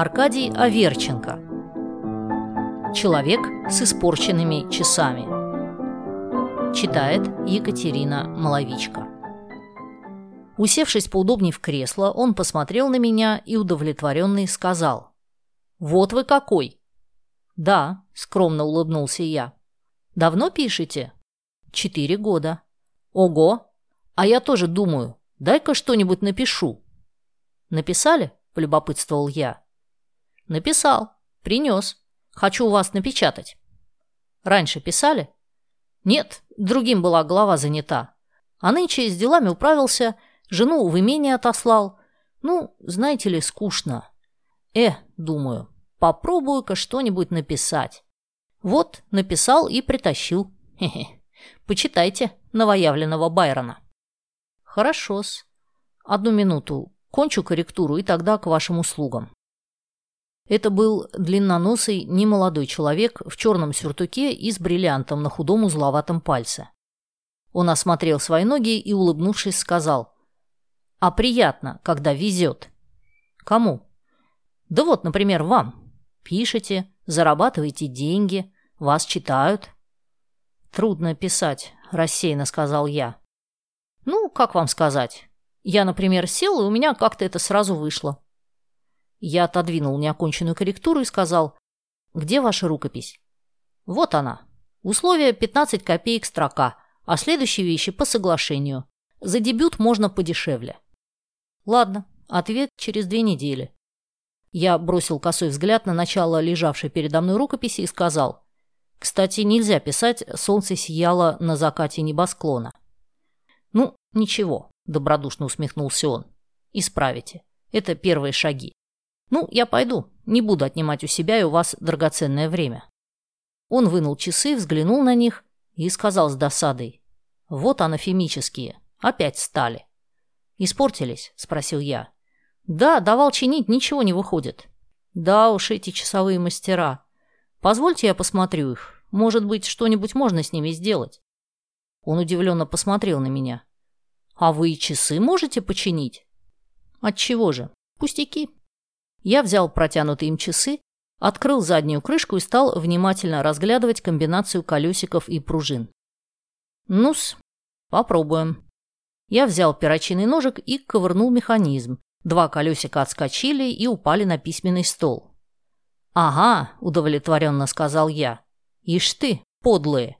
Аркадий Аверченко. Человек с испорченными часами. Читает Екатерина Маловичка. Усевшись поудобнее в кресло, он посмотрел на меня и удовлетворенный сказал. «Вот вы какой!» «Да», — скромно улыбнулся я. «Давно пишете?» «Четыре года». «Ого! А я тоже думаю, дай-ка что-нибудь напишу». «Написали?» – полюбопытствовал я. «Написал. Принес. Хочу у вас напечатать». «Раньше писали?» «Нет, другим была голова занята. А нынче с делами управился, жену в имение отослал. Ну, знаете ли, скучно. Э, думаю, попробую-ка что-нибудь написать. Вот, написал и притащил. Хе-хе. Почитайте новоявленного Байрона. Хорошо-с. Одну минуту. Кончу корректуру и тогда к вашим услугам. Это был длинноносый, немолодой человек в черном сюртуке и с бриллиантом на худом узловатом пальце. Он осмотрел свои ноги и, улыбнувшись, сказал, «А приятно, когда везет». «Кому?» «Да вот, например, вам. Пишете, зарабатываете деньги, вас читают». «Трудно писать», – рассеянно сказал я. «Ну, как вам сказать? Я, например, сел, и у меня как-то это сразу вышло. Я отодвинул неоконченную корректуру и сказал, «Где ваша рукопись?» «Вот она. Условие 15 копеек строка, а следующие вещи по соглашению. За дебют можно подешевле». «Ладно, ответ через две недели». Я бросил косой взгляд на начало лежавшей передо мной рукописи и сказал, «Кстати, нельзя писать «Солнце сияло на закате небосклона». Ну, ничего, добродушно усмехнулся он. Исправите. Это первые шаги. Ну, я пойду. Не буду отнимать у себя и у вас драгоценное время. Он вынул часы, взглянул на них и сказал с досадой. Вот анафемические. Опять стали. Испортились? Спросил я. Да, давал чинить, ничего не выходит. Да уж, эти часовые мастера. Позвольте я посмотрю их. Может быть, что-нибудь можно с ними сделать. Он удивленно посмотрел на меня. А вы и часы можете починить? Отчего же? Пустяки. Я взял протянутые им часы, открыл заднюю крышку и стал внимательно разглядывать комбинацию колесиков и пружин. Ну-с, попробуем. Я взял перочинный ножик и ковырнул механизм. Два колесика отскочили и упали на письменный стол. «Ага», – удовлетворенно сказал я. «Ишь ты, подлые!»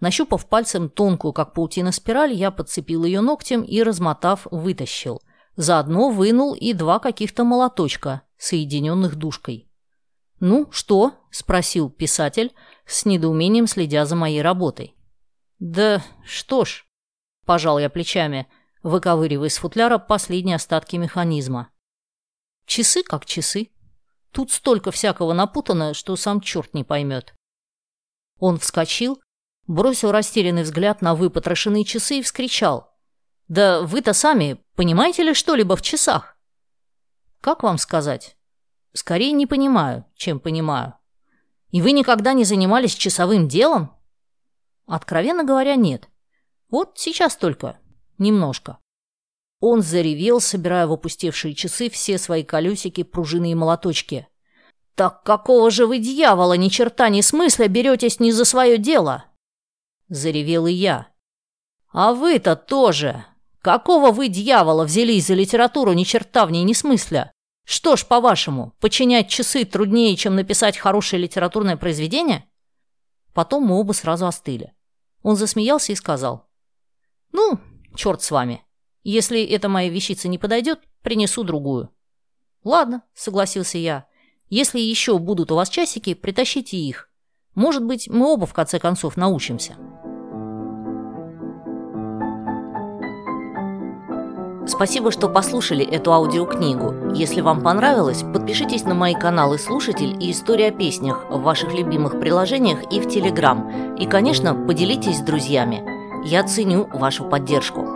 Нащупав пальцем тонкую, как паутина, спираль, я подцепил ее ногтем и, размотав, вытащил. Заодно вынул и два каких-то молоточка, соединенных дужкой. «Ну, что?» – спросил писатель, с недоумением следя за моей работой. «Да что ж», – пожал я плечами, выковыривая из футляра последние остатки механизма. «Часы как часы. Тут столько всякого напутано, что сам черт не поймет». Он вскочил, бросил растерянный взгляд на выпотрошенные часы и вскричал. «Да вы-то сами понимаете ли что-либо в часах?» «Как вам сказать?» «Скорее не понимаю, чем понимаю». «И вы никогда не занимались часовым делом?» «Откровенно говоря, нет. Вот сейчас только. Немножко». Он заревел, собирая в опустевшие часы все свои колесики, пружины и молоточки. «Так какого же вы, дьявола, ни черта ни смысла беретесь не за свое дело?» Заревел и я. «А вы-то тоже! Какого вы, дьявола, взялись за литературу ни черта в ней не смысля? Что ж, по-вашему, починять часы труднее, чем написать хорошее литературное произведение?» Потом мы оба сразу остыли. Он засмеялся и сказал. «Ну, черт с вами. Если эта моя вещица не подойдет, принесу другую». «Ладно», — согласился я. «Если еще будут у вас часики, притащите их. Может быть, мы оба в конце концов научимся». Спасибо, что послушали эту аудиокнигу. Если вам понравилось, подпишитесь на мои каналы «Слушатель» и «История о песнях» в ваших любимых приложениях и в Телеграм. И, конечно, поделитесь с друзьями. Я ценю вашу поддержку.